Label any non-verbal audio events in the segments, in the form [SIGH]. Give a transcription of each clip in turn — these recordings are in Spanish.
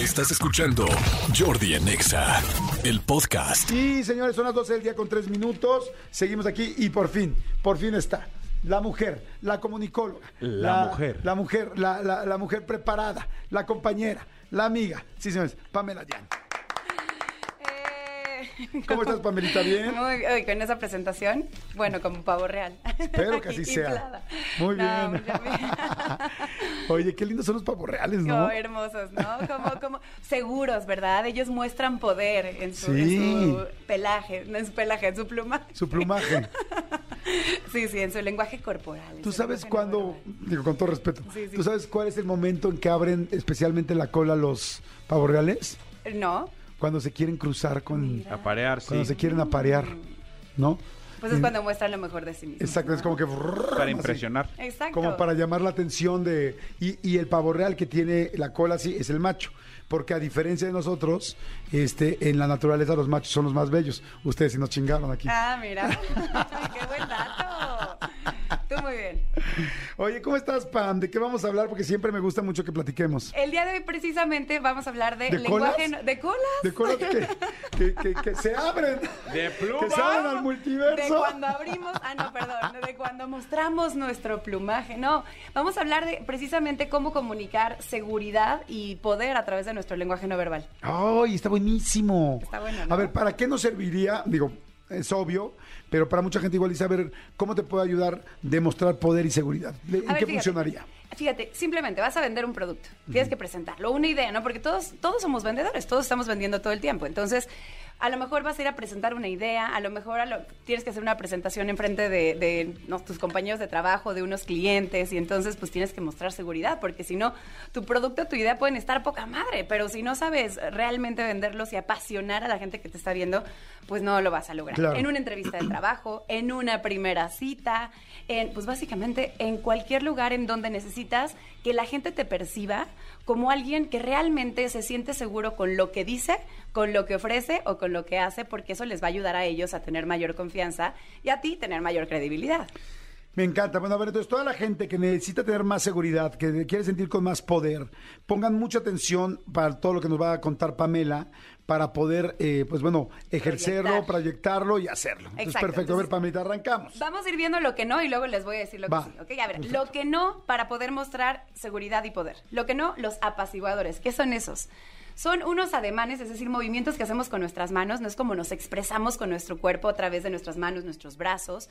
Estás escuchando Jordi en Exa, el podcast. Y señores, son las 12 del día con 3 minutos. Seguimos aquí y por fin, por fin está. La mujer, la comunicóloga. La mujer. La mujer, la, la- la mujer preparada, la compañera, la amiga. Sí, señores, Pamela Yan. [LAUGHS] ¿Cómo estás, Pamelita? ¿Bien? Muy, uy, con esa presentación, bueno, como pavo real. Espero que [LAUGHS] así sea. Muy No, bien. [LAUGHS] Oye, qué lindos son los pavos reales, ¿no? Como hermosos, ¿no? Como, como seguros, ¿verdad? Ellos muestran poder en su, Sí. en su pelaje, no en su pelaje, en su pluma. Su plumaje. Sí, sí, en su lenguaje corporal. ¿Tú sabes cuándo, digo con todo respeto, Sí, sí. ¿tú sabes cuál es el momento en que abren especialmente la cola los pavos reales? No, Cuando se quieren cruzar con... Aparear, sí. Cuando se quieren aparear, ¿no? pues es cuando muestran lo mejor de sí mismos. Exacto, es como que... Para así. impresionar. Exacto. Como para llamar la atención de... Y, y el pavo real que tiene la cola así es el macho. Porque a diferencia de nosotros, este, en la naturaleza los machos son los más bellos. Ustedes sí nos chingaron aquí. Ah, mira. [LAUGHS] Qué buen dato. Tú muy bien. Oye, ¿cómo estás, Pam? ¿De qué vamos a hablar? Porque siempre me gusta mucho que platiquemos. El día de hoy precisamente vamos a hablar de, ¿De lenguaje colas? no- de colas. De colas que, que, que- que se abren. De pluma. Que se abren al De multiverso. cuando abrimos, ah no, perdón, de cuando mostramos nuestro plumaje. No, vamos a hablar de precisamente cómo comunicar seguridad y poder a través de nuestro lenguaje no verbal. ¡Ay, está buenísimo! Está bueno, ¿no? A ver, ¿para qué nos serviría? Digo, es obvio, pero para mucha gente igual y saber cómo te puede ayudar a demostrar poder y seguridad. ¿En A qué ver, fíjate. funcionaría? Fíjate, simplemente vas a vender un producto, tienes que presentarlo, una idea, ¿no? Porque todos, todos somos vendedores, todos estamos vendiendo todo el tiempo. Entonces, a lo mejor vas a ir a presentar una idea, a lo mejor a lo- tienes que hacer una presentación en frente de, de, no, tus compañeros de trabajo, de unos clientes, y entonces pues tienes que mostrar seguridad, porque si no, tu producto, tu idea pueden estar poca madre, pero si no sabes realmente venderlos y apasionar a la gente que te está viendo, pues no lo vas a lograr. Claro. En una entrevista de trabajo, en una primera cita, en, pues básicamente en cualquier lugar en donde necesitas que la gente te perciba como alguien que realmente se siente seguro con lo que dice, con lo que ofrece o con lo que hace, porque eso les va a ayudar a ellos a tener mayor confianza y a ti tener mayor credibilidad. Me encanta. Bueno, a ver, entonces toda la gente que necesita tener más seguridad, que quiere sentir con más poder, pongan mucha atención para todo lo que nos va a contar Pamela, para poder, eh, pues bueno, ejercerlo, Proyectar. proyectarlo y hacerlo. Entonces, perfecto. a ver, Pamelita, arrancamos. Vamos a ir viendo lo que no y luego les voy a decir lo Va. que sí. ¿ok? A ver, lo que no para poder mostrar seguridad y poder. Lo que no, los apaciguadores. ¿Qué son esos? Son unos ademanes, es decir, movimientos que hacemos con nuestras manos. No es como nos expresamos con nuestro cuerpo a través de nuestras manos, nuestros brazos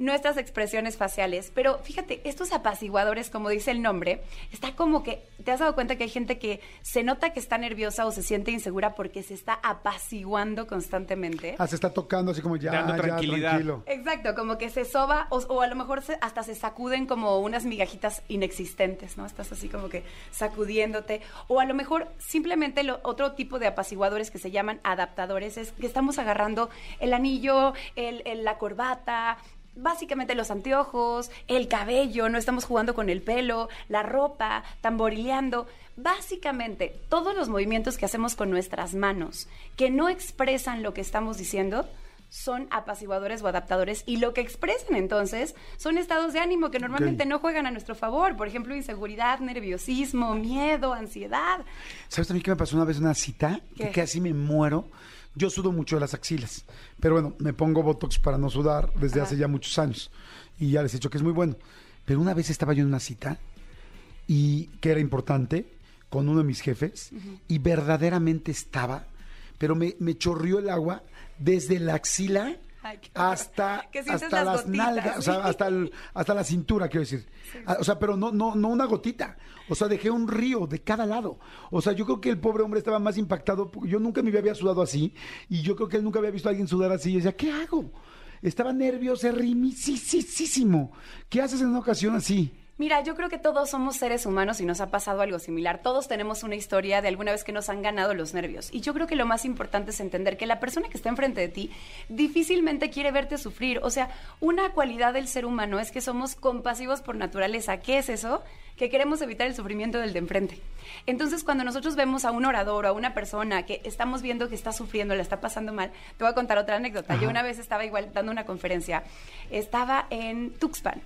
nuestras expresiones faciales. Pero fíjate, estos apaciguadores, como dice el nombre, está como que, ¿te has dado cuenta que hay gente que se nota que está nerviosa o se siente insegura porque se está apaciguando constantemente? Ah, se está tocando así como ya, Dando ya, tranquilidad. tranquilo. Exacto, como que se soba o, o a lo mejor se- hasta se sacuden como unas migajitas inexistentes, ¿no? Estás así como que sacudiéndote. O a lo mejor simplemente lo- otro tipo de apaciguadores que se llaman adaptadores es que estamos agarrando el anillo, el- el- la corbata. Básicamente los anteojos, el cabello, no estamos jugando con el pelo, la ropa, tamborileando. Básicamente, todos los movimientos que hacemos con nuestras manos que no expresan lo que estamos diciendo, son apaciguadores o adaptadores y lo que expresan entonces son estados de ánimo que normalmente no juegan a nuestro favor, por ejemplo, inseguridad, nerviosismo, miedo, ansiedad. ¿Sabes también qué me pasó una vez una cita? ¿Qué? Que casi me muero. Yo sudo mucho de las axilas, pero bueno, me pongo Botox para no sudar desde Ajá. hace ya muchos años y ya les he dicho que es muy bueno. Pero una vez estaba yo en una cita y que era importante con uno de mis jefes y verdaderamente estaba, pero me, me chorrió el agua desde la axila Ay, hasta, hasta las nalgas, o sea, sí. hasta, el- hasta la cintura, quiero decir. Ah, O sea, pero no, no, no una gotita. O sea, dejé un río de cada lado. O sea, yo creo que el pobre hombre estaba más impactado. Yo nunca me había sudado así. Y yo creo que él nunca había visto a alguien sudar así. Y decía, ¿qué hago? Estaba nervioso, rimisísimo. ¿Qué haces en una ocasión así? Mira, yo creo que todos somos seres humanos y nos ha pasado algo similar. Todos tenemos una historia de alguna vez que nos han ganado los nervios. Y yo creo que lo más importante es entender que la persona que está enfrente de ti difícilmente quiere verte sufrir. O sea, una cualidad del ser humano es que somos compasivos por naturaleza. ¿Qué es eso? Que queremos evitar el sufrimiento del de enfrente. Entonces, cuando nosotros vemos a un orador o a una persona que estamos viendo que está sufriendo, le está pasando mal, te voy a contar otra anécdota. Yo una vez estaba igual dando una conferencia, estaba en Tuxpan.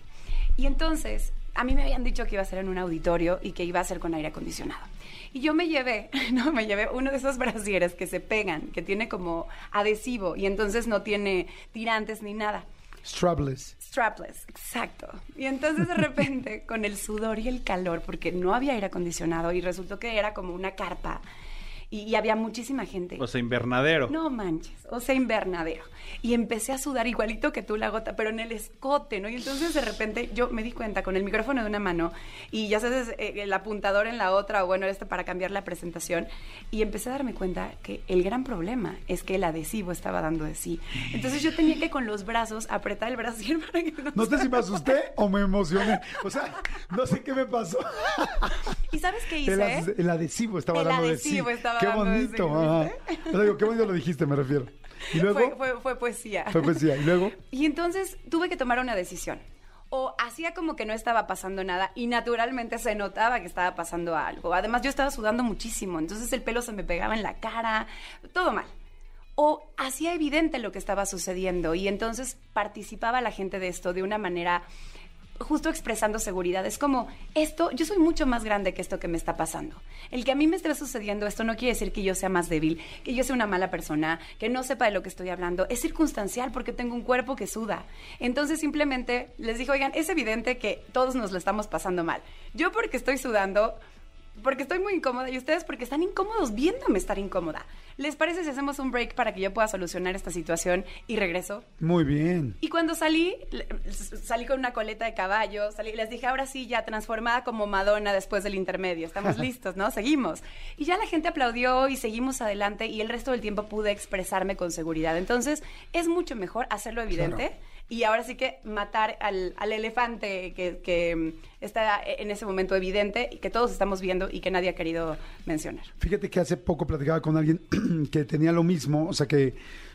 Y entonces a mí me habían dicho que iba a ser en un auditorio y que iba a ser con aire acondicionado. Y yo me llevé, [LAUGHS] no, me llevé uno de esos brasieres que se pegan, que tiene como adhesivo y entonces no tiene tirantes ni nada. Strapless. Strapless, exacto. Y entonces de [LAUGHS] repente, con el sudor y el calor, porque no había aire acondicionado y resultó que era como una carpa y, y había muchísima gente. O sea, invernadero. No manches, o sea, invernadero. Y empecé a sudar igualito que tú la gota, pero en el escote, ¿no? Y entonces de repente yo me di cuenta con el micrófono de una mano y ya sabes, eh, el apuntador en la otra, o bueno, este para cambiar la presentación, y empecé a darme cuenta que el gran problema es que el adhesivo estaba dando de sí. Entonces yo tenía que con los brazos apretar el brasier [LAUGHS] para que no No sé si me asusté o me emocioné. O sea, no sé qué me pasó. ¿Y sabes qué hice? El, el adhesivo estaba El dando adhesivo de sí. estaba qué bonito. ajá. O sea, digo, qué bonito lo dijiste, me refiero. Y luego Fue, fue, fue poesía. fue poesía. Y luego [LAUGHS] Y entonces tuve que tomar una decisión. O hacía como que no estaba pasando nada y naturalmente se notaba que estaba pasando algo. Además yo estaba sudando muchísimo, entonces el pelo se me pegaba en la cara, todo mal. O hacía evidente lo que estaba sucediendo y entonces participaba la gente de esto de una manera justo expresando seguridad. Es como, esto, yo soy mucho más grande que esto que me está pasando. El que a mí me esté sucediendo esto no quiere decir que yo sea más débil, que yo sea una mala persona, que no sepa de lo que estoy hablando. Es circunstancial porque tengo un cuerpo que suda. Entonces simplemente les dije, oigan, es evidente que todos nos lo estamos pasando mal. Yo porque estoy sudando, porque estoy muy incómoda y ustedes porque están incómodos viéndome estar incómoda. ¿Les parece si hacemos un break para que yo pueda solucionar esta situación y regreso? muy bien. Y cuando salí, salí con una coleta de caballo, salí, les dije, ahora sí, ya transformada como Madonna después del intermedio, estamos [LAUGHS] listos, ¿no? Seguimos. Y ya la gente aplaudió y seguimos adelante y el resto del tiempo pude expresarme con seguridad. Entonces, es mucho mejor hacerlo evidente y ahora sí que matar al, al elefante que, mm, está en ese momento evidente y que todos estamos viendo y que nadie ha querido mencionar. Fíjate que hace poco platicaba con alguien [CLEARS THROAT] que tenía lo mismo, o sea que,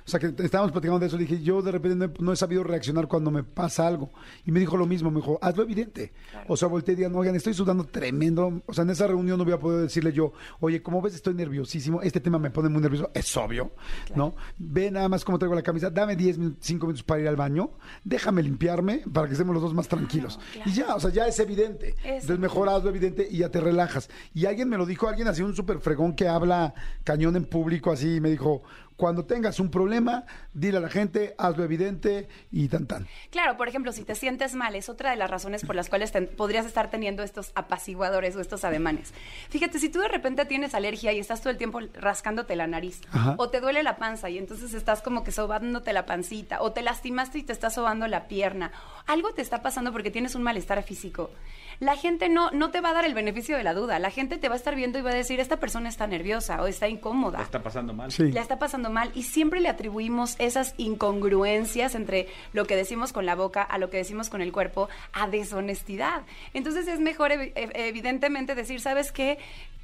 o sea que estábamos platicando de eso, le dije, yo de repente no he, no he sabido reaccionar cuando me pasa algo. Y me dijo lo mismo, me dijo, hazlo evidente. O sea, volteé y dije, no, oigan, estoy sudando tremendo. O sea, en esa reunión no voy a poder decirle yo, oye, como ves, estoy nerviosísimo, este tema me pone muy nervioso, es obvio, ¿no? Ve nada más cómo traigo la camisa, dame 10, 5 minutos para ir al baño, déjame limpiarme para que estemos los dos más tranquilos. claro. Y ya, o sea, ya es evidente. Es Entonces mejor hazlo evidente y ya te relajas. Y alguien me lo dijo, alguien así, un súper fregón que habla cañón en público, así, y me dijo, cuando tengas un problema, dile a la gente, hazlo evidente y tan tan. Claro, por ejemplo, si te sientes mal, es otra de las razones por las cuales podrías estar teniendo estos apaciguadores o estos ademanes. Fíjate, si tú de repente tienes alergia y estás todo el tiempo rascándote la nariz, Ajá. o te duele la panza y entonces estás como que sobándote la pancita, o te lastimaste y te estás sobando la pierna, algo te está pasando porque tienes un malestar físico. La gente no, no te va a dar el beneficio de la duda, la gente te va a estar viendo y va a decir, esta persona está nerviosa o está incómoda La está pasando mal. Sí. la está pasando mal y siempre le atribuimos esas incongruencias entre lo que decimos con la boca a lo que decimos con el cuerpo a deshonestidad. Entonces es mejor evi- ev- evidentemente decir, ¿sabes qué?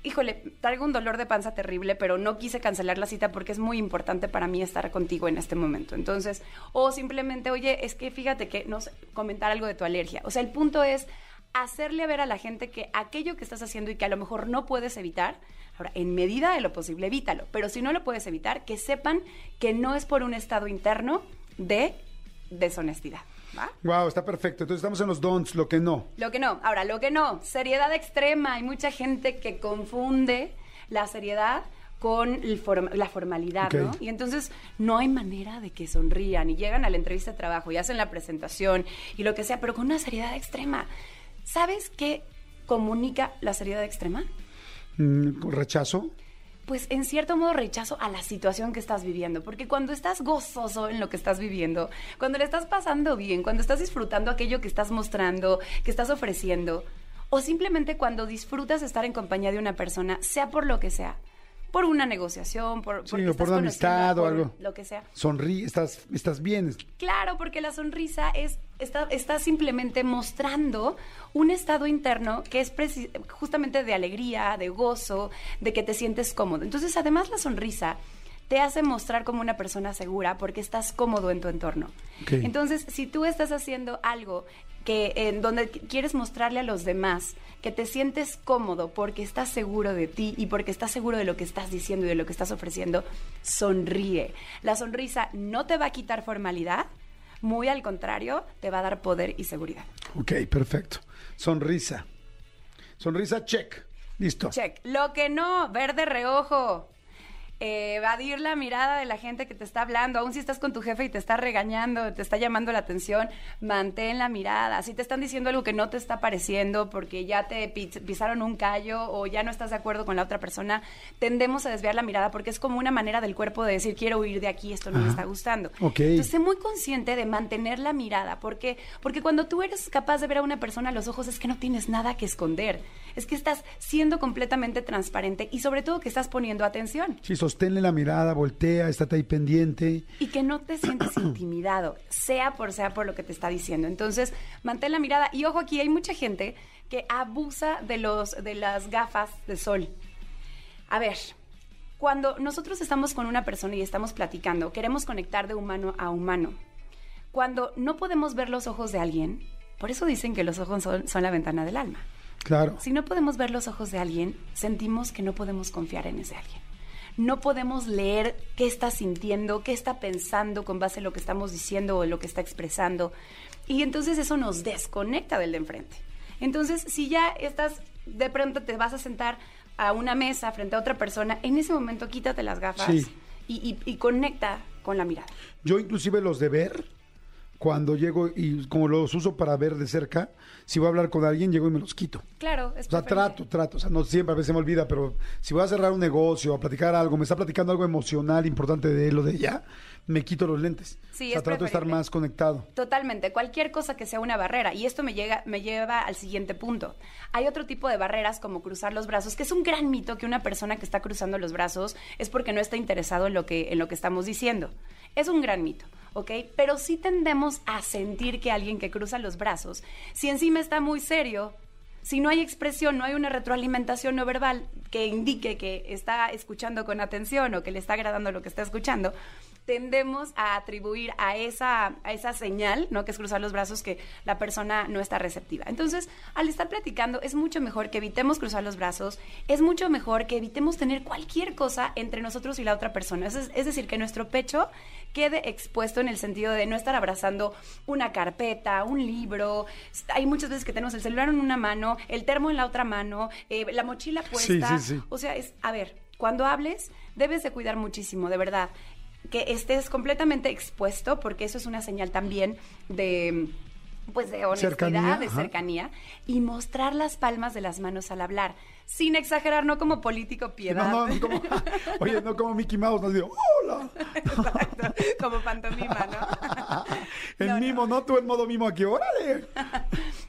Híjole, traigo un dolor de panza terrible, pero no quise cancelar la cita porque es muy importante para mí estar contigo en este momento. Entonces, o simplemente, oye, es que fíjate que, no sé, comentar algo de tu alergia. O sea, el punto es hacerle ver a la gente que aquello que estás haciendo y que a lo mejor no puedes evitar, ahora, en medida de lo posible, evítalo, pero si no lo puedes evitar, que sepan que no es por un estado interno de deshonestidad. ¿va? Wow, está perfecto. Entonces estamos en los don'ts, lo que no. Lo que no, ahora, lo que no, seriedad extrema. Hay mucha gente que confunde la seriedad con form- la formalidad, ¿no? Y entonces no hay manera de que sonrían y llegan a la entrevista de trabajo y hacen la presentación y lo que sea, pero con una seriedad extrema. ¿Sabes qué comunica la seriedad extrema? Mm, rechazo. Pues en cierto modo rechazo a la situación que estás viviendo, porque cuando estás gozoso en lo que estás viviendo, cuando le estás pasando bien, cuando estás disfrutando aquello que estás mostrando, que estás ofreciendo, o simplemente cuando disfrutas estar en compañía de una persona, sea por lo que sea, por una negociación, por, Sí, porque o por una amistad o algo. lo que sea. Sonríe, estás, estás bien. Claro, porque la sonrisa es está, está simplemente mostrando un estado interno que es justamente de alegría, de gozo, de que te sientes cómodo. Entonces, además la sonrisa te hace mostrar como una persona segura porque estás cómodo en tu entorno. Entonces, si tú estás haciendo algo que en donde qu- quieres mostrarle a los demás que te sientes cómodo porque estás seguro de ti y porque estás seguro de lo que estás diciendo y de lo que estás ofreciendo, sonríe. La sonrisa no te va a quitar formalidad, Muy al contrario, te va a dar poder y seguridad. Ok, perfecto. Sonrisa. Sonrisa, check. Listo. Check. Lo que no, ver de reojo. Eh, evadir la mirada de la gente que te está hablando, aun si estás con tu jefe y te está regañando, te está llamando la atención, mantén la mirada. Si te están diciendo algo que no te está pareciendo porque ya te pi- pisaron un callo o ya no estás de acuerdo con la otra persona, tendemos a desviar la mirada porque es como una manera del cuerpo de decir quiero huir de aquí, esto no me está gustando. Ok. Entonces, sé muy consciente de mantener la mirada, porque porque cuando tú eres capaz de ver a una persona a los ojos es que no tienes nada que esconder, es que estás siendo completamente transparente y sobre todo que estás poniendo atención Sí, sosténle la mirada, voltea, estate ahí pendiente. y que no te sientes [CLEARS THROAT] intimidado, sea por sea por lo que te está diciendo. Entonces, mantén la mirada y ojo aquí hay mucha gente que abusa de los de las gafas de sol. A ver, cuando nosotros estamos con una persona y estamos platicando, queremos conectar de humano a humano. Cuando no podemos ver los ojos de alguien, por eso dicen que los ojos son, son la ventana del alma. Claro. Si no podemos ver los ojos de alguien, sentimos que no podemos confiar en ese alguien. No podemos leer qué está sintiendo, qué está pensando con base en lo que estamos diciendo o en lo que está expresando. Y entonces eso nos desconecta del de enfrente. Entonces, si ya estás, de pronto te vas a sentar a una mesa frente a otra persona, en ese momento quítate las gafas Sí. y, y- y conecta con la mirada. Yo inclusive los de ver, cuando llego y como los uso para ver de cerca, si voy a hablar con alguien, llego y me los quito. Claro, es O sea, trato, trato. O sea, no siempre, a veces me olvida, pero si voy a cerrar un negocio, a platicar algo, me está platicando algo emocional, importante de él o de ella, me quito los lentes. Sí, o sea, es trato de estar más conectado. Totalmente, cualquier cosa que sea una barrera. Y esto me, llega, me lleva al siguiente punto. Hay otro tipo de barreras como cruzar los brazos, que es un gran mito que una persona que está cruzando los brazos es porque no está interesado en lo que, en lo que estamos diciendo. Es un gran mito, ¿ok? Pero sí tendemos a sentir que alguien que cruza los brazos, si encima está muy serio, si no hay expresión, no hay una retroalimentación no verbal que indique que está escuchando con atención o que le está agradando lo que está escuchando, tendemos a atribuir a esa, a esa señal, ¿no? que es cruzar los brazos, que la persona no está receptiva. Entonces, al estar platicando, es mucho mejor que evitemos cruzar los brazos, es mucho mejor que evitemos tener cualquier cosa entre nosotros y la otra persona. Es, es decir, que nuestro pecho quede expuesto en el sentido de no estar abrazando una carpeta, un libro. Hay muchas veces que tenemos el celular en una mano, el termo en la otra mano, eh, la mochila puesta. sí, sí. O sea, es, a ver, cuando hables, debes de cuidar muchísimo, de verdad. Que estés completamente expuesto, porque eso es una señal también de pues de honestidad, Cercanía, de ajá. cercanía y mostrar las palmas de las manos al hablar, sin exagerar, no como político piedad. No, no, como, [LAUGHS] oye, no como Mickey Mouse, no digo, hola. Exacto, como pantomima, ¿no? [LAUGHS] El No, no. mimo, ¿no? Tú en modo mimo aquí, órale. [LAUGHS]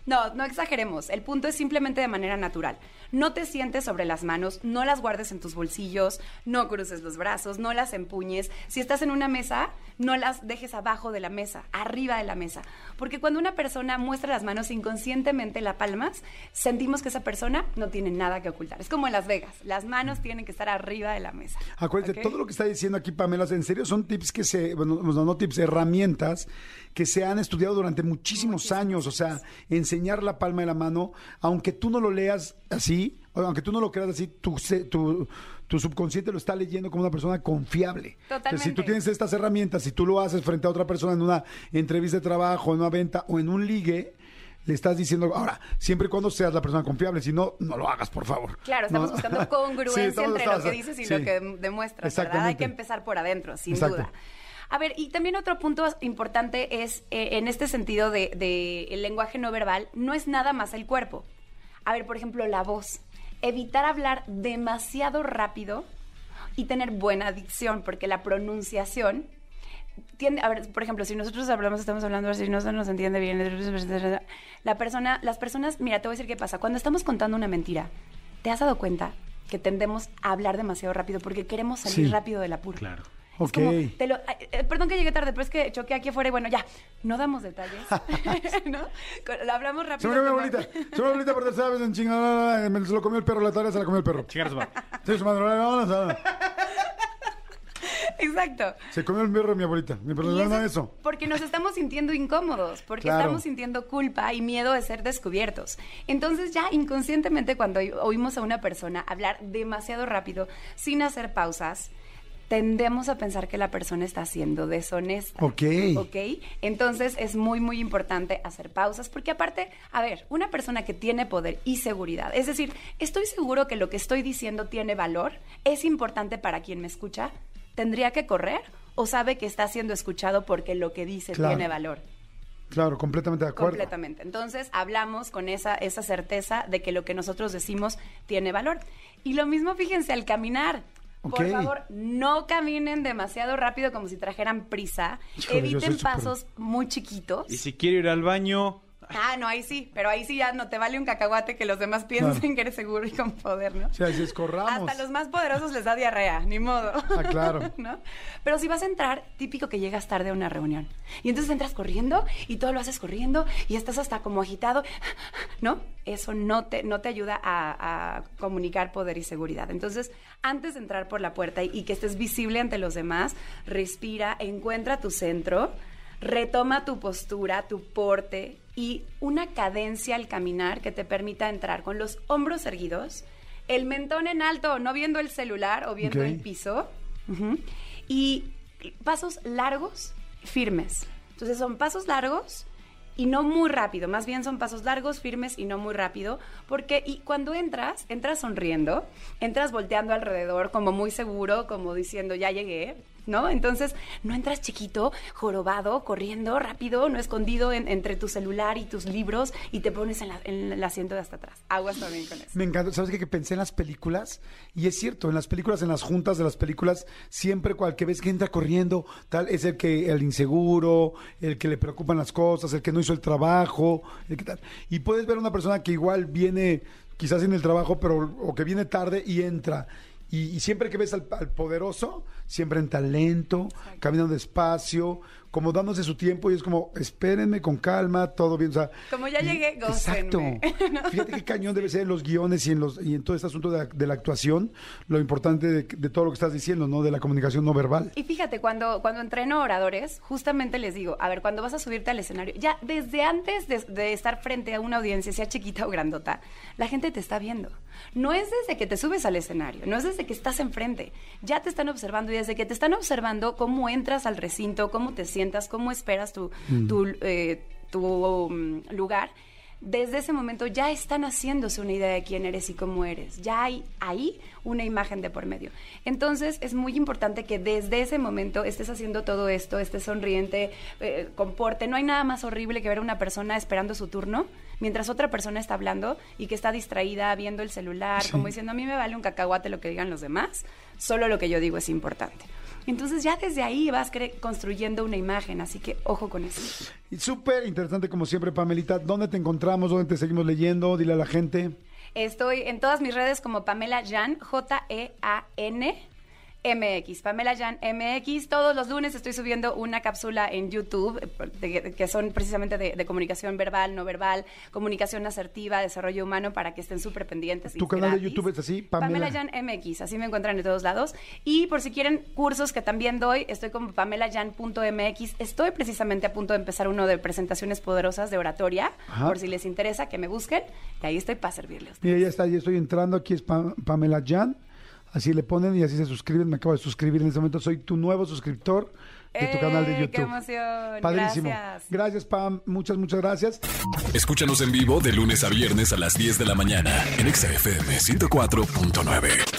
No, no exageremos. El punto es simplemente de manera natural. No te sientes sobre las manos, no las guardes en tus bolsillos, no cruces los brazos, no las empuñes. Si estás en una mesa, no las dejes abajo de la mesa, arriba de la mesa. Porque cuando una persona muestra las manos inconscientemente, la palmas, sentimos que esa persona no tiene nada que ocultar. Es como en Las Vegas. Las manos tienen que estar arriba de la mesa. Acuérdate, ¿Ok? todo lo que está diciendo aquí Pamela, en serio, son tips que se, bueno, no, no tips, herramientas que se han estudiado durante muchísimos, años. O sea, enseñar la palma de la mano, aunque tú no lo leas así, aunque tú no lo creas así, tu, tu, tu subconsciente lo está leyendo como una persona confiable. Entonces, si tú Totalmente. tienes estas herramientas, si tú lo haces frente a otra persona en una entrevista de trabajo, en una venta o en un ligue, le estás diciendo, ahora, siempre y cuando seas la persona confiable, si no, no lo hagas, por favor. Claro, estamos No. buscando [LAUGHS] congruencia entre lo que dices y sí. lo que dem- demuestras, ¿verdad? Hay que empezar por adentro, sin Exacto. duda. A ver, y también otro punto importante es, eh, en este sentido de, de el lenguaje no verbal, no es nada más el cuerpo. A ver, por ejemplo, la voz. Evitar hablar demasiado rápido y tener buena dicción, porque la pronunciación tiende, a ver, por ejemplo, si nosotros hablamos, estamos hablando así, no se nos entiende bien, la persona, las personas, mira, te voy a decir qué pasa. Cuando estamos contando una mentira, ¿te has dado cuenta que tendemos a hablar demasiado rápido porque queremos salir Sí. rápido del apuro? Claro. Es Ok. como, te lo- eh, perdón que llegué tarde, pero es que choqué aquí afuera y bueno, ya, no damos detalles. [LAUGHS] [LAUGHS] ¿No? Lo hablamos Se rápido. me mi como- abuelita. Se me abuelita por tercera vez en chingada. Me se lo comió el perro, la tarea se la comió el perro. Chingar su madre. Sí, su madre, vámonos. Exacto. Se comió el perro mi abuelita. Y perdona eso eso. es Porque nos estamos sintiendo incómodos, porque Claro. estamos sintiendo culpa y miedo de ser descubiertos. Entonces ya inconscientemente cuando oí- oímos a una persona hablar demasiado rápido, sin hacer pausas, tendemos a pensar que la persona está siendo deshonesta. Ok. Ok. Entonces es muy, muy importante hacer pausas porque aparte, a ver, una persona que tiene poder y seguridad, es decir, estoy seguro que lo que estoy diciendo tiene valor, es importante para quien me escucha, ¿tendría que correr o sabe que está siendo escuchado porque lo que dice Claro. tiene valor? Claro, completamente de acuerdo. Completamente. Entonces hablamos con esa, esa certeza de que lo que nosotros decimos tiene valor. Y lo mismo, fíjense, al caminar. Por favor, no caminen demasiado rápido como si trajeran prisa. Híjole, Eviten pasos muy chiquitos. Y si quiero ir al baño, [LAUGHS] Ah, no, ahí sí, pero ahí sí ya no te vale un cacahuate que los demás piensen Claro. que eres seguro y con poder, ¿no? O sea, si escorramos. Hasta los más poderosos les da diarrea, ni modo. Ah, claro. [LAUGHS] ¿No? Pero si vas a entrar, típico que llegas tarde a una reunión. Y entonces entras corriendo y todo lo haces corriendo y estás hasta como agitado, [LAUGHS] ¿no? Eso no te, no te ayuda a, a comunicar poder y seguridad. Entonces, antes de entrar por la puerta y, y que estés visible ante los demás, respira, encuentra tu centro, retoma tu postura, tu porte y una cadencia al caminar que te permita entrar con los hombros erguidos, el mentón en alto, no viendo el celular o viendo el piso. Y pasos largos, firmes. Entonces son pasos largos y no muy rápido, más bien son pasos largos, firmes y no muy rápido, porque y cuando entras, entras sonriendo, entras volteando alrededor como muy seguro, como diciendo, ya llegué, ¿no? Entonces, no entras chiquito, jorobado, corriendo rápido, no escondido en- entre tu celular y tus libros y te pones en, la- en el asiento de hasta atrás. Aguas también con eso. Me encanta, ¿sabes qué? Que pensé en las películas y es cierto, en las películas, en las juntas de las películas, siempre cual que ves que entra corriendo, tal, es el que, el inseguro, el que le preocupan las cosas, el que no hizo el trabajo, el que tal. Y puedes ver a una persona que igual viene quizás en el trabajo, pero, o que viene tarde y entra. Y, y siempre que ves al, al poderoso, siempre en talento, caminando despacio, como dándose su tiempo y es como, espérenme con calma, todo bien. O sea, Como ya y- llegué, Exacto. gócenme. [LAUGHS] Fíjate qué cañón debe ser en los guiones y en, los, y en todo este asunto de la, de la actuación, lo importante de, de todo lo que estás diciendo, ¿no? De la comunicación no verbal. Y fíjate, cuando, cuando entreno oradores, justamente les digo, a ver, cuando vas a subirte al escenario, ya desde antes de, de estar frente a una audiencia, sea chiquita o grandota, la gente te está viendo. No es desde que te subes al escenario, no es desde que estás enfrente. Ya te están observando y desde que te están observando cómo entras al recinto, cómo te sientas, cómo esperas tu, tu, eh, tu, mm, lugar. Desde ese momento ya están haciéndose una idea de quién eres y cómo eres. Ya hay ahí una imagen de por medio. Entonces es muy importante que desde ese momento estés haciendo todo esto, estés sonriente, eh, comporte. No hay nada más horrible que ver a una persona esperando su turno mientras otra persona está hablando y que está distraída viendo el celular, Sí. como diciendo a mí me vale un cacahuate lo que digan los demás, solo lo que yo digo es importante. Entonces ya desde ahí vas construyendo una imagen, así que ojo con eso. Súper interesante como siempre, Pamelita. ¿Dónde te encontramos? ¿Dónde te seguimos leyendo? Dile a la gente. Estoy en todas mis redes como Pamela Jan, J-E-A-N. MX, Pamela Jan MX. Todos los lunes estoy subiendo una cápsula en YouTube de- que son precisamente de, de comunicación verbal, no verbal, comunicación asertiva, desarrollo humano para que estén súper pendientes. Tu canal de. YouTube es así, Pamela. Pamela. Jan MX, así me encuentran en todos lados. Y por si quieren cursos que también doy, estoy como pamelajan.mx. Estoy precisamente a punto de empezar uno de presentaciones poderosas de oratoria, Ajá. por si les interesa que me busquen. Y ahí estoy para servirles. Mira, ya está, ya estoy entrando. Aquí es Pa- Pamela Jan. Así le ponen y así se suscriben. Me acabo de suscribir en este momento. Soy tu nuevo suscriptor de tu ¡Eh, canal de qué YouTube. emoción! Padrísimo. Gracias. Gracias, Pam. Muchas, muchas gracias. Escúchanos en vivo de lunes a viernes a las 10 de la mañana en Exa FM 104.9.